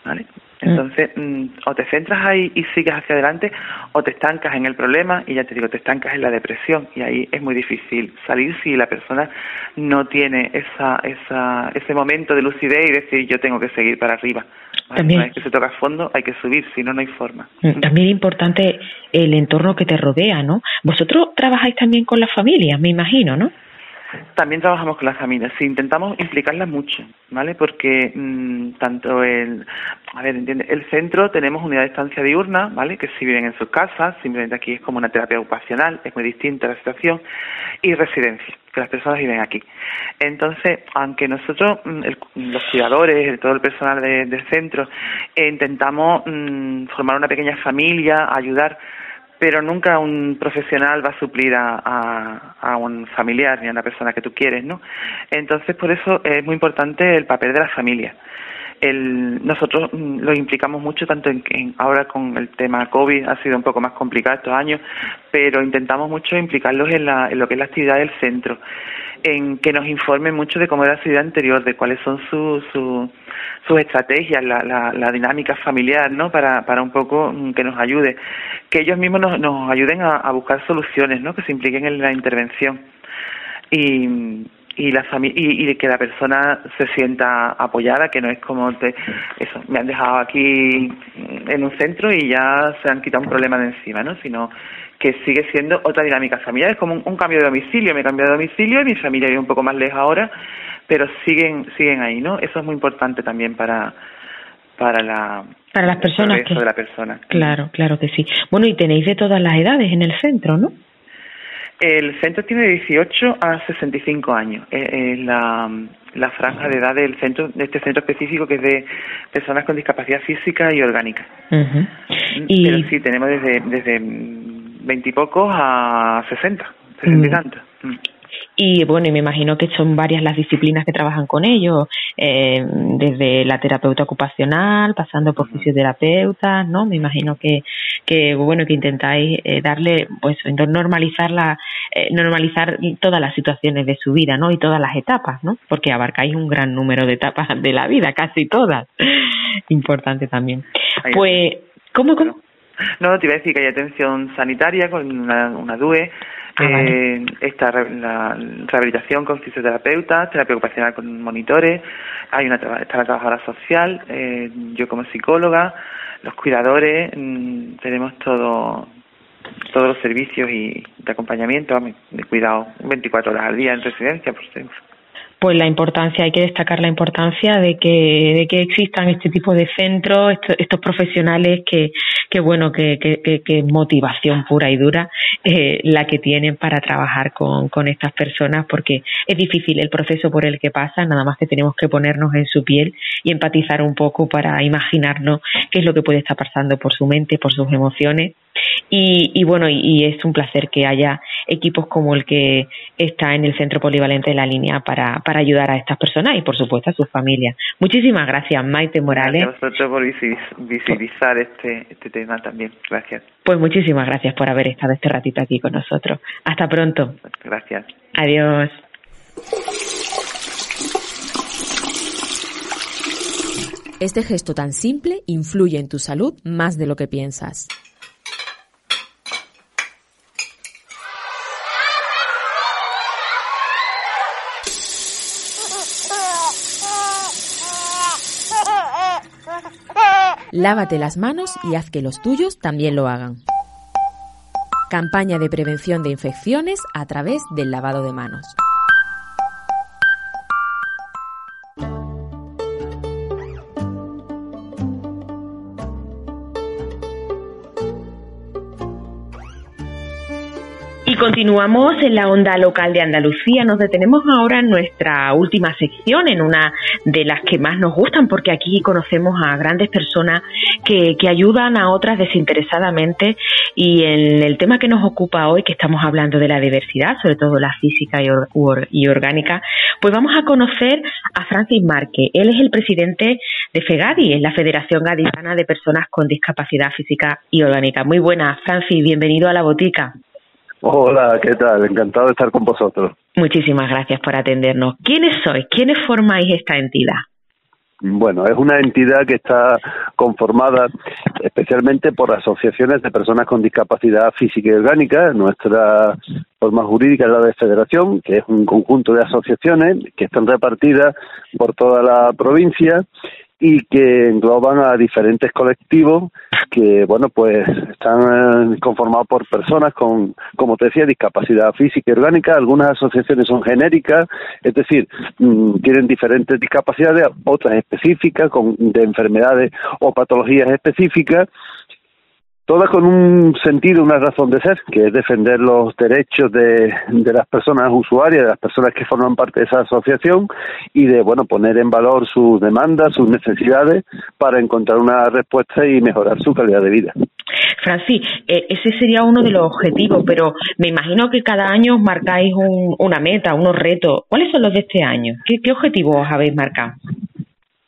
¿Vale? Entonces, mm, o te centras ahí y sigues hacia adelante, o te estancas en el problema y ya te digo, te estancas en la depresión y ahí es muy difícil salir si la persona no tiene esa, esa, ese momento de lucidez y decir yo tengo que seguir para arriba. También. Una vez que se toca fondo hay que subir, si no, no hay forma. Mm, también es importante el entorno que te rodea, ¿no? Vosotros trabajáis también con las familias, me imagino, ¿no? También trabajamos con las familias, sí, intentamos implicarlas mucho, ¿vale? Porque mm, tanto el, a ver, entiende, el centro tenemos unidad de estancia diurna, ¿vale? Que si viven en sus casas, simplemente aquí es como una terapia ocupacional, es muy distinta la situación, y residencia, que las personas viven aquí. Entonces, aunque nosotros, mm, los cuidadores, todo el personal del centro, eh, intentamos mm, formar una pequeña familia, ayudar pero nunca un profesional va a suplir a, a, un familiar ni a una persona que tú quieres, ¿no? Entonces, por eso es muy importante el papel de la familia. El, nosotros mm, lo implicamos mucho, tanto en, ahora con el tema COVID ha sido un poco más complicado estos años, pero intentamos mucho implicarlos en, la, en lo que es la actividad del centro, en que nos informen mucho de cómo era la actividad anterior, de cuáles son su, sus estrategias, la, la, la, dinámica familiar, ¿no? Para, para un poco mm, que nos ayude, que ellos mismos nos, nos ayuden a, a buscar soluciones, ¿no? Que se impliquen en la intervención y y la y, y, que la persona se sienta apoyada que no es como te, eso me han dejado aquí en un centro y ya se han quitado un problema de encima no sino que sigue siendo otra dinámica familiar es como un, un cambio de domicilio me he cambiado de domicilio y mi familia vive un poco más lejos ahora pero siguen siguen ahí, ¿no? Eso es muy importante también para para la para las personas que de la persona. Claro, claro que sí. Bueno, y tenéis de todas las edades en el centro, ¿no? El centro tiene de 18 a 65 años. Es la, la franja de edad del centro, de este centro específico que es de personas con discapacidad física y orgánica. y... Pero sí, tenemos desde desde 20 y pocos a 60, 60 y tantos. Mm. Y bueno, y me imagino que son varias las disciplinas que trabajan con ellos, eh, desde la terapeuta ocupacional, pasando por fisioterapeutas, ¿no? Me imagino que, que bueno, que intentáis eh, darle, pues, normalizar la, eh, normalizar todas las situaciones de su vida, ¿no? Y todas las etapas, ¿no? Porque abarcáis un gran número de etapas de la vida, casi todas. Importante también. Pues, ¿cómo, cómo? No, te iba a decir que hay atención sanitaria con una, una DUE, Ah, eh, está la rehabilitación con fisioterapeutas, terapia ocupacional con monitores, hay una está la trabajadora social, eh, yo como psicóloga, los cuidadores, mm, tenemos todo todos los servicios y de acompañamiento, de cuidado 24 horas al día en residencia, por ejemplo pues la importancia, hay que destacar la importancia de que, de que existan este tipo de centros, estos, profesionales que, que bueno, que, que, que, motivación pura y dura eh, la que tienen para trabajar con, con estas personas, porque es difícil el proceso por el que pasan, nada más que tenemos que ponernos en su piel y empatizar un poco para imaginarnos qué es lo que puede estar pasando por su mente, por sus emociones y, y bueno, y, es un placer que haya equipos como el que está en el Centro Polivalente de la Línea para, para ayudar a estas personas y, por supuesto, a sus familias. Muchísimas gracias, Maite Morales. Gracias a vosotros por visibilizar este, este tema también. Gracias. Pues muchísimas gracias por haber estado este ratito aquí con nosotros. Hasta pronto. Gracias. Adiós. Este gesto tan simple influye en tu salud más de lo que piensas. Lávate las manos y haz que los tuyos también lo hagan. Campaña de prevención de infecciones a través del lavado de manos. Continuamos en la onda local de Andalucía. Nos detenemos ahora en nuestra última sección, en una de las que más nos gustan, porque aquí conocemos a grandes personas que, que ayudan a otras desinteresadamente. Y en el tema que nos ocupa hoy, que estamos hablando de la diversidad, sobre todo la física y, orgánica, pues vamos a conocer a Francis Marque. Él es el presidente de FEGADI, es la Federación Gaditana de Personas con Discapacidad Física y Orgánica. Muy buenas, Francis, bienvenido a la botica. Hola, ¿qué tal? Encantado de estar con vosotros. Muchísimas gracias por atendernos. ¿Quiénes sois? ¿Quiénes formáis esta entidad? Bueno, es una entidad que está conformada especialmente por asociaciones de personas con discapacidad física y orgánica. Nuestra forma jurídica es la de federación, que es un conjunto de asociaciones que están repartidas por toda la provincia y que engloban a diferentes colectivos que, bueno, pues están eh, conformados por personas con, como te decía, discapacidad física y orgánica. Algunas asociaciones son genéricas, es decir, mm, tienen diferentes discapacidades, otras específicas, con, de enfermedades o patologías específicas todas con un sentido, una razón de ser, que es defender los derechos de, de, las personas usuarias, de las personas que forman parte de esa asociación y de, bueno, poner en valor sus demandas, sus necesidades para encontrar una respuesta y mejorar su calidad de vida. Francis, eh, ese sería uno de los objetivos, pero me imagino que cada año os marcáis un, una meta, unos retos. ¿Cuáles son los de este año? ¿Qué, qué objetivos os habéis marcado?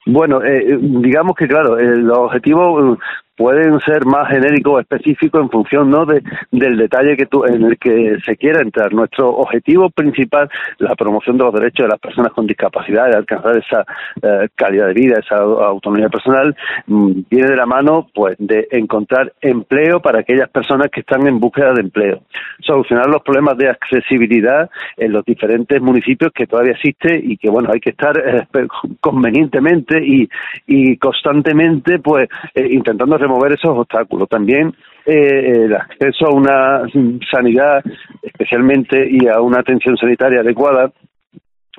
Bueno, eh, digamos que claro, eh, los objetivos pueden ser más genéricos o específicos en función no de, del detalle que tú, en el que se quiera entrar. Nuestro objetivo principal, la promoción de los derechos de las personas con discapacidad, de alcanzar esa eh, calidad de vida, esa autonomía personal, mm, viene de la mano pues de encontrar empleo para aquellas personas que están en búsqueda de empleo, solucionar los problemas de accesibilidad en los diferentes municipios que todavía existe y que bueno hay que estar eh, convenientemente y, y constantemente pues eh, intentando remover esos obstáculos. También eh, el acceso a una sanidad, especialmente, y a una atención sanitaria adecuada,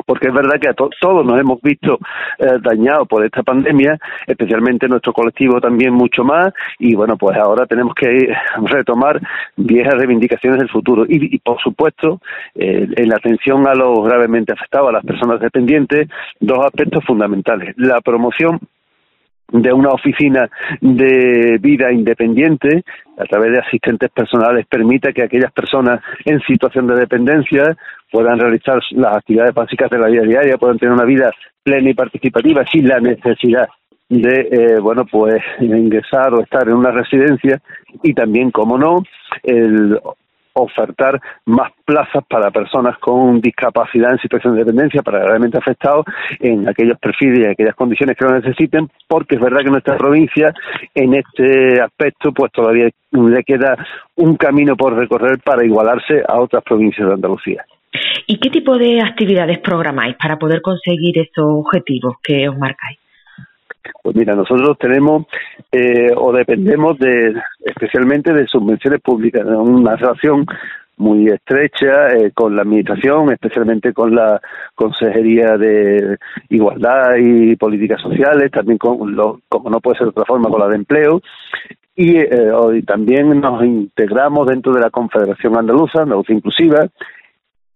porque es verdad que a todos nos hemos visto eh, dañados por esta pandemia, especialmente nuestro colectivo también mucho más, y bueno, pues ahora tenemos que retomar viejas reivindicaciones del futuro. Y, y por supuesto, en la atención a los gravemente afectados, a las personas dependientes, dos aspectos fundamentales. La promoción de una oficina de vida independiente a través de asistentes personales permite que aquellas personas en situación de dependencia puedan realizar las actividades básicas de la vida diaria, puedan tener una vida plena y participativa sin la necesidad de eh, bueno pues ingresar o estar en una residencia. Y también como no el ofertar más plazas para personas con discapacidad en situación de dependencia, para gravemente afectados, en aquellos perfiles y en aquellas condiciones que lo necesiten, porque es verdad que nuestra provincia en este aspecto pues todavía le queda un camino por recorrer para igualarse a otras provincias de Andalucía. ¿Y qué tipo de actividades programáis para poder conseguir esos objetivos que os marcáis? Pues mira, nosotros tenemos eh, o dependemos de especialmente de subvenciones públicas, una relación muy estrecha eh, con la administración, especialmente con la Consejería de Igualdad y Políticas Sociales, también con lo, como no puede ser otra forma, con la de empleo. Y eh, hoy también nos integramos dentro de la Confederación Andaluza, Andalucía Inclusiva,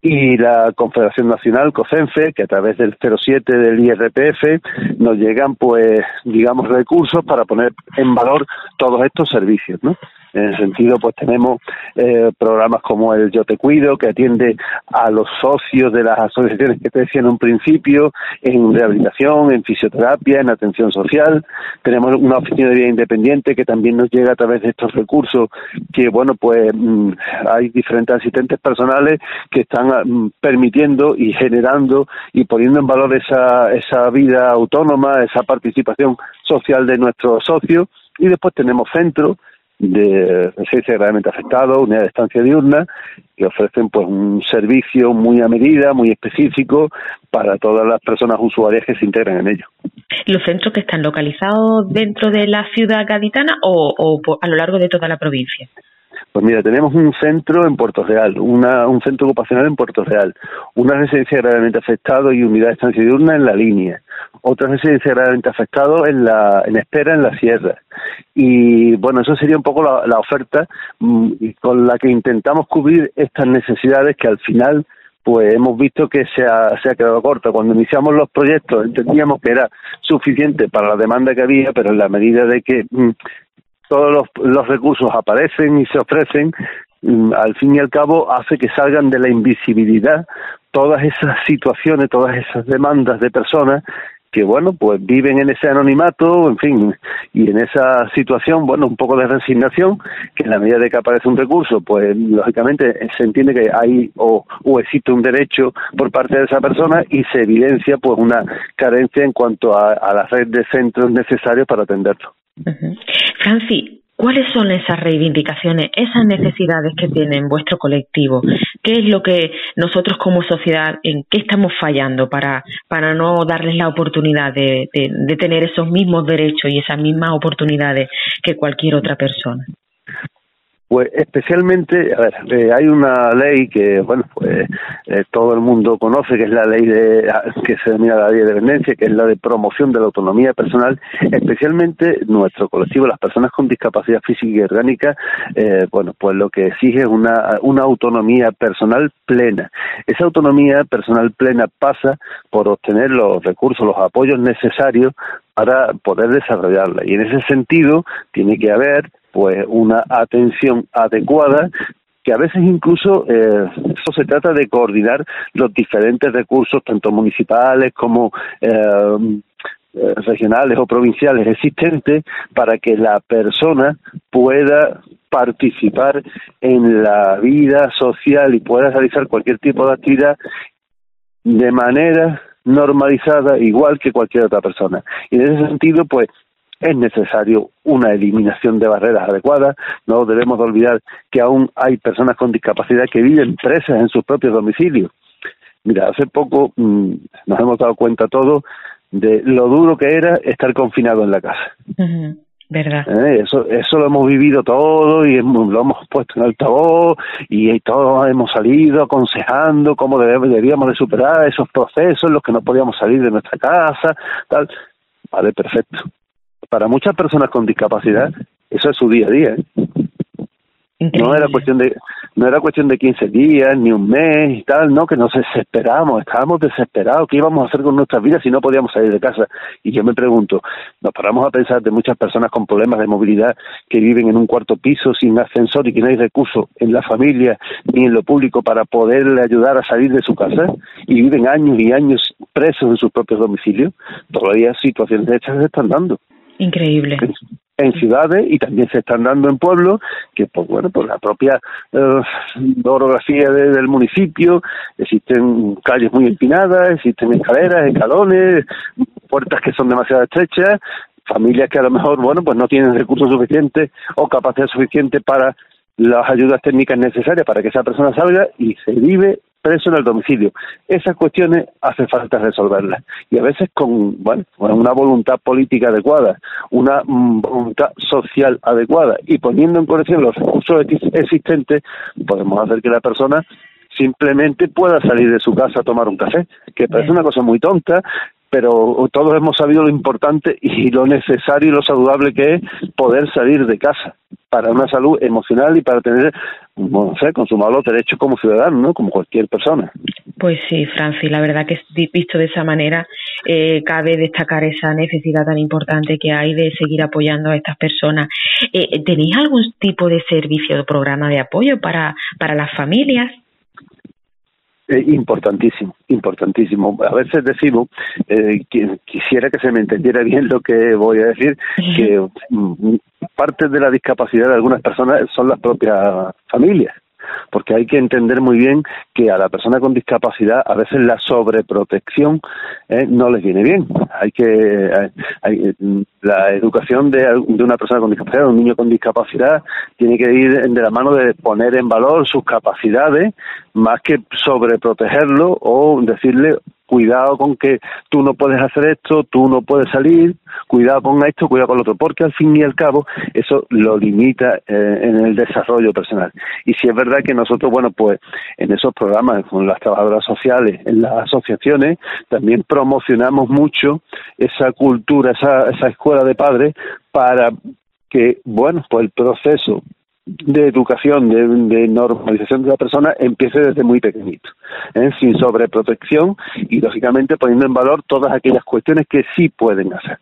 y la Confederación Nacional, COCENFE, que a través del 07 del IRPF nos llegan, pues, digamos, recursos para poner en valor todos estos servicios, ¿no? En ese sentido, pues tenemos eh, programas como el Yo Te Cuido, que atiende a los socios de las asociaciones que te decía en un principio, en rehabilitación, en fisioterapia, en atención social. Tenemos una oficina de vida independiente que también nos llega a través de estos recursos, que bueno, pues mm, hay diferentes asistentes personales que están mm, permitiendo y generando y poniendo en valor esa, esa vida autónoma, esa participación social de nuestros socios. Y después tenemos centros de residencia gravemente afectado, unidad de estancia diurna, que ofrecen pues un servicio muy a medida, muy específico para todas las personas usuarias que se integran en ello. ¿Los centros que están localizados dentro de la ciudad gaditana o, o a lo largo de toda la provincia? Pues mira, tenemos un centro en Puerto Real, una, un centro ocupacional en Puerto Real, una residencia gravemente afectado y unidad de estancia diurna en la línea, otra residencia gravemente afectado en la en espera en la sierra. Y bueno, eso sería un poco la, oferta mm, con la que intentamos cubrir estas necesidades que al final pues hemos visto que se ha, se ha quedado corto. Cuando iniciamos los proyectos entendíamos que era suficiente para la demanda que había, pero en la medida de que mm, todos los, los recursos aparecen y se ofrecen, mm, al fin y al cabo hace que salgan de la invisibilidad todas esas situaciones, todas esas demandas de personas que bueno, pues viven en ese anonimato, en fin, y en esa situación, bueno, un poco de resignación, que en la medida de que aparece un recurso, pues lógicamente se entiende que hay o, o existe un derecho por parte de esa persona y se evidencia pues una carencia en cuanto a, a la red de centros necesarios para atenderlo. Franci, ¿Cuáles son esas reivindicaciones, esas necesidades que tiene vuestro colectivo? ¿Qué es lo que nosotros como sociedad, en qué estamos fallando para, para no darles la oportunidad de, de, de tener esos mismos derechos y esas mismas oportunidades que cualquier otra persona? Pues especialmente, a ver, eh, hay una ley que, bueno, pues eh, todo el mundo conoce, que es la ley de, que se denomina la ley de dependencia, que es la de promoción de la autonomía personal, especialmente nuestro colectivo, las personas con discapacidad física y orgánica, eh, bueno, pues lo que exige es una, una autonomía personal plena. Esa autonomía personal plena pasa por obtener los recursos, los apoyos necesarios para poder desarrollarla. Y en ese sentido tiene que haber pues una atención adecuada que a veces incluso eh, eso se trata de coordinar los diferentes recursos, tanto municipales como eh, eh, regionales o provinciales existentes, para que la persona pueda participar en la vida social y pueda realizar cualquier tipo de actividad de manera normalizada igual que cualquier otra persona. Y en ese sentido, pues es necesario una eliminación de barreras adecuadas. No debemos olvidar que aún hay personas con discapacidad que viven presas en sus propios domicilios. Mira, hace poco mm, nos hemos dado cuenta todos de lo duro que era estar confinado en la casa. ¿Verdad? ¿Eh? Eso, eso lo hemos vivido todo y lo hemos puesto en altavoz y, todos hemos salido aconsejando cómo debíamos de superar esos procesos, los que no podíamos salir de nuestra casa, tal. Vale, perfecto para muchas personas con discapacidad eso es su día a día. ¿eh? No era cuestión de no era cuestión de 15 días ni un mes y tal, no, que nos desesperamos, estábamos desesperados, ¿qué íbamos a hacer con nuestras vidas si no podíamos salir de casa? Y yo me pregunto, nos paramos a pensar de muchas personas con problemas de movilidad que viven en un cuarto piso sin ascensor y que no hay recursos en la familia ni en lo público para poderle ayudar a salir de su casa y viven años y años presos en sus propios domicilios, todavía situaciones de estas se están dando. Increíble. En, ciudades y también se están dando en pueblos que, pues bueno, por la propia eh, orografía del municipio, existen calles muy empinadas, existen escaleras, escalones, puertas que son demasiado estrechas, familias que a lo mejor, bueno, pues no tienen recursos suficientes o capacidad suficiente para las ayudas técnicas necesarias para que esa persona salga y se vive preso en el domicilio. Esas cuestiones hace falta resolverlas. Y a veces con, bueno, una voluntad política adecuada, una mm, voluntad social adecuada y poniendo en conexión los recursos existentes, podemos hacer que la persona simplemente pueda salir de su casa a tomar un café, que parece una cosa muy tonta, pero todos hemos sabido lo importante y lo necesario y lo saludable que es poder salir de casa para una salud emocional y para tener, no sé, los derechos como ciudadano, ¿no? Como cualquier persona. Pues sí, Francis, la verdad que visto de esa manera eh, cabe destacar esa necesidad tan importante que hay de seguir apoyando a estas personas. Eh, ¿Tenéis algún tipo de servicio o programa de apoyo para, para las familias? Eh, importantísimo, importantísimo. A veces decimos, eh, quisiera que se me entendiera bien lo que voy a decir, que mm, parte de la discapacidad de algunas personas son las propias familias porque hay que entender muy bien que a la persona con discapacidad a veces la sobreprotección eh, no les viene bien. Hay que eh, la educación de, de, una persona con discapacidad, de un niño con discapacidad, tiene que ir de la mano de poner en valor sus capacidades más que sobreprotegerlo o decirle cuidado con que tú no puedes hacer esto, tú no puedes salir, cuidado con esto, cuidado con lo otro, porque al fin y al cabo eso lo limita eh, en el desarrollo personal. Y si es verdad que nosotros, bueno, pues en esos programas con las trabajadoras sociales, en las asociaciones, también promocionamos mucho esa cultura, esa, esa escuela de padres para que, bueno, pues el proceso de educación, de, normalización de la persona empiece desde muy pequeñito, ¿eh? sin sobreprotección y lógicamente poniendo en valor todas aquellas cuestiones que sí pueden hacer.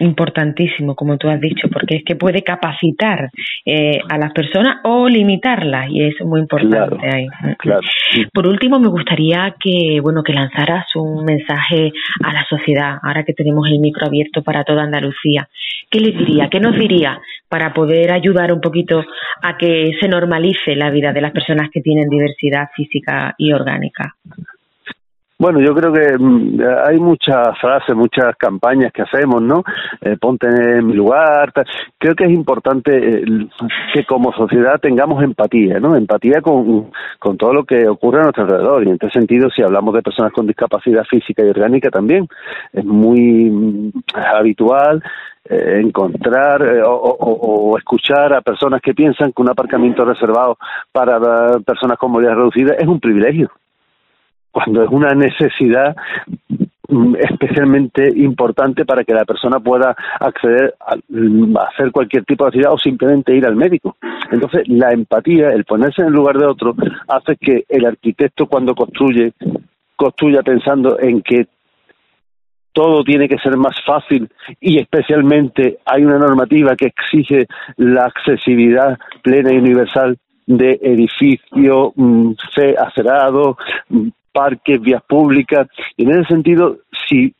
Importantísimo, como tú has dicho, porque es que puede capacitar eh, a las personas o limitarlas y eso es muy importante ahí. Por último, me gustaría que bueno que lanzaras un mensaje a la sociedad ahora que tenemos el micro abierto para toda Andalucía. ¿Qué les diría? ¿Qué nos diría para poder ayudar un poquito a que se normalice la vida de las personas que tienen diversidad física y orgánica? Bueno, yo creo que mm, hay muchas frases, muchas campañas que hacemos, ¿no? Eh, ponte en mi lugar. Creo que es importante eh, que como sociedad tengamos empatía, ¿no? Empatía con, con todo lo que ocurre a nuestro alrededor. Y en este sentido, si hablamos de personas con discapacidad física y orgánica también, es muy mm, habitual eh, encontrar o, o, escuchar a personas que piensan que un aparcamiento reservado para personas con movilidad reducida es un privilegio cuando es una necesidad mm, especialmente importante para que la persona pueda acceder mm, a, hacer cualquier tipo de actividad o simplemente ir al médico. Entonces, la empatía, el ponerse en el lugar de otro, hace que el arquitecto cuando construye, construya pensando en que todo tiene que ser más fácil y especialmente hay una normativa que exige la accesibilidad plena y universal de edificio mm, C acerado, parques, vías públicas. Y en ese sentido, si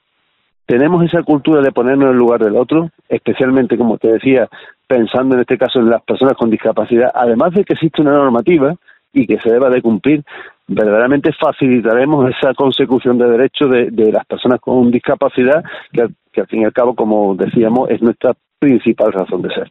tenemos esa cultura de ponernos en el lugar del otro, especialmente, como te decía, pensando en este caso en las personas con discapacidad, además de que existe una normativa y que se deba de cumplir, verdaderamente facilitaremos esa consecución de derechos de, de las personas con discapacidad, que, que al fin y al cabo, como decíamos, es nuestra principal razón de ser.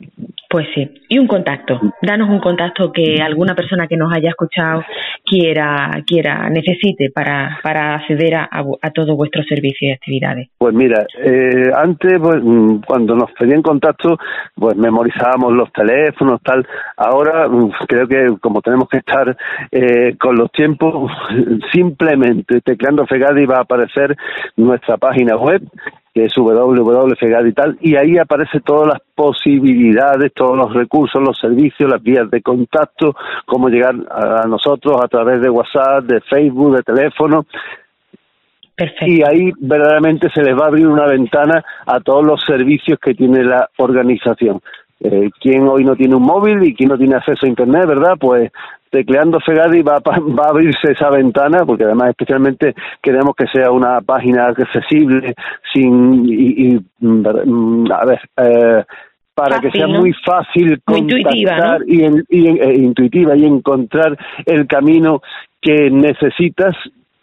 Pues sí, y un contacto. Danos un contacto que alguna persona que nos haya escuchado quiera, quiera, necesite para, para acceder a, a todos vuestros servicios y actividades. Pues mira, eh, antes, pues, mm, cuando nos pedían contacto, pues memorizábamos los teléfonos, tal. Ahora mm, creo que como tenemos que estar eh, con los tiempos, simplemente tecleando Fegadi va a aparecer nuestra página web que es www.fegadi y tal, y ahí aparece todas las posibilidades, todos los recursos, los servicios, las vías de contacto, cómo llegar a nosotros a través de WhatsApp, de Facebook, de teléfono. Y ahí verdaderamente se les va a abrir una ventana a todos los servicios que tiene la organización. Eh, ¿Quién hoy no tiene un móvil y quién no tiene acceso a Internet, verdad? Pues tecleando Fegadi va, va a abrirse esa ventana, porque además especialmente queremos que sea una página accesible, sin y, mm, a ver, eh, para que sea muy fácil contactar y, y eh, intuitiva y encontrar el camino que necesitas,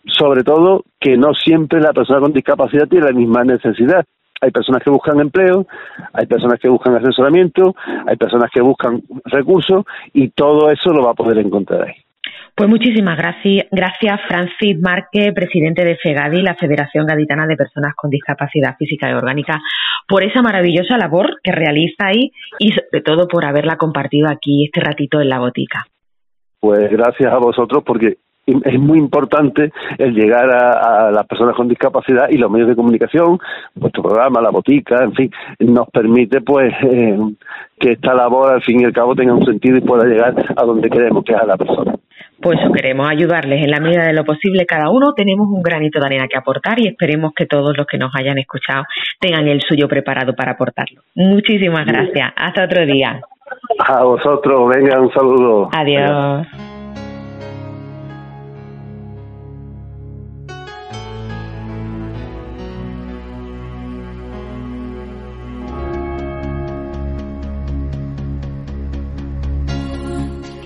sobre todo que no siempre la persona con discapacidad tiene la misma necesidad hay personas que buscan empleo, hay personas que buscan asesoramiento, hay personas que buscan recursos y todo eso lo va a poder encontrar ahí. Pues muchísimas gracias, gracias Francis Márquez, presidente de FEGADI, la Federación Gaditana de Personas con Discapacidad Física y Orgánica, por esa maravillosa labor que realiza ahí y sobre todo por haberla compartido aquí este ratito en la botica. Pues gracias a vosotros porque es muy importante el llegar a, las personas con discapacidad y los medios de comunicación, vuestro programa, la botica, en fin, nos permite pues eh, que esta labor al fin y al cabo tenga un sentido y pueda llegar a donde queremos que es a la persona. Pues queremos ayudarles en la medida de lo posible. Cada uno tenemos un granito de arena que aportar y esperemos que todos los que nos hayan escuchado tengan el suyo preparado para aportarlo. Muchísimas gracias. Hasta otro día. A vosotros, venga, un saludo. Adiós.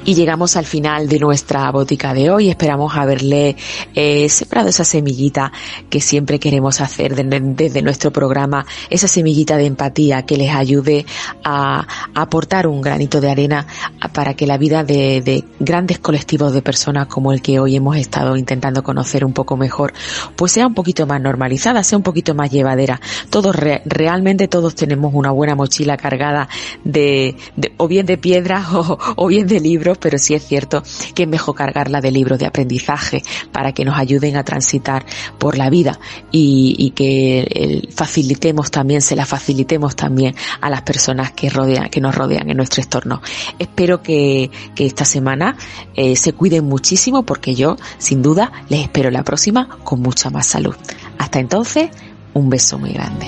Y llegamos al final de nuestra botica de hoy. Esperamos haberle eh, sembrado esa semillita que siempre queremos hacer desde nuestro programa, esa semillita de empatía que les ayude a, aportar un granito de arena para que la vida de, grandes colectivos de personas como el que hoy hemos estado intentando conocer un poco mejor, pues sea un poquito más normalizada, sea un poquito más llevadera. Todos realmente todos tenemos una buena mochila cargada de, o bien de piedras o bien de libros pero sí es cierto que es mejor cargarla de libros de aprendizaje para que nos ayuden a transitar por la vida y, que facilitemos también, se la facilitemos también a las personas que rodean, que nos rodean en nuestro entorno. Espero que, esta semana eh, se cuiden muchísimo porque yo, sin duda, les espero la próxima con mucha más salud. Hasta entonces, un beso muy grande.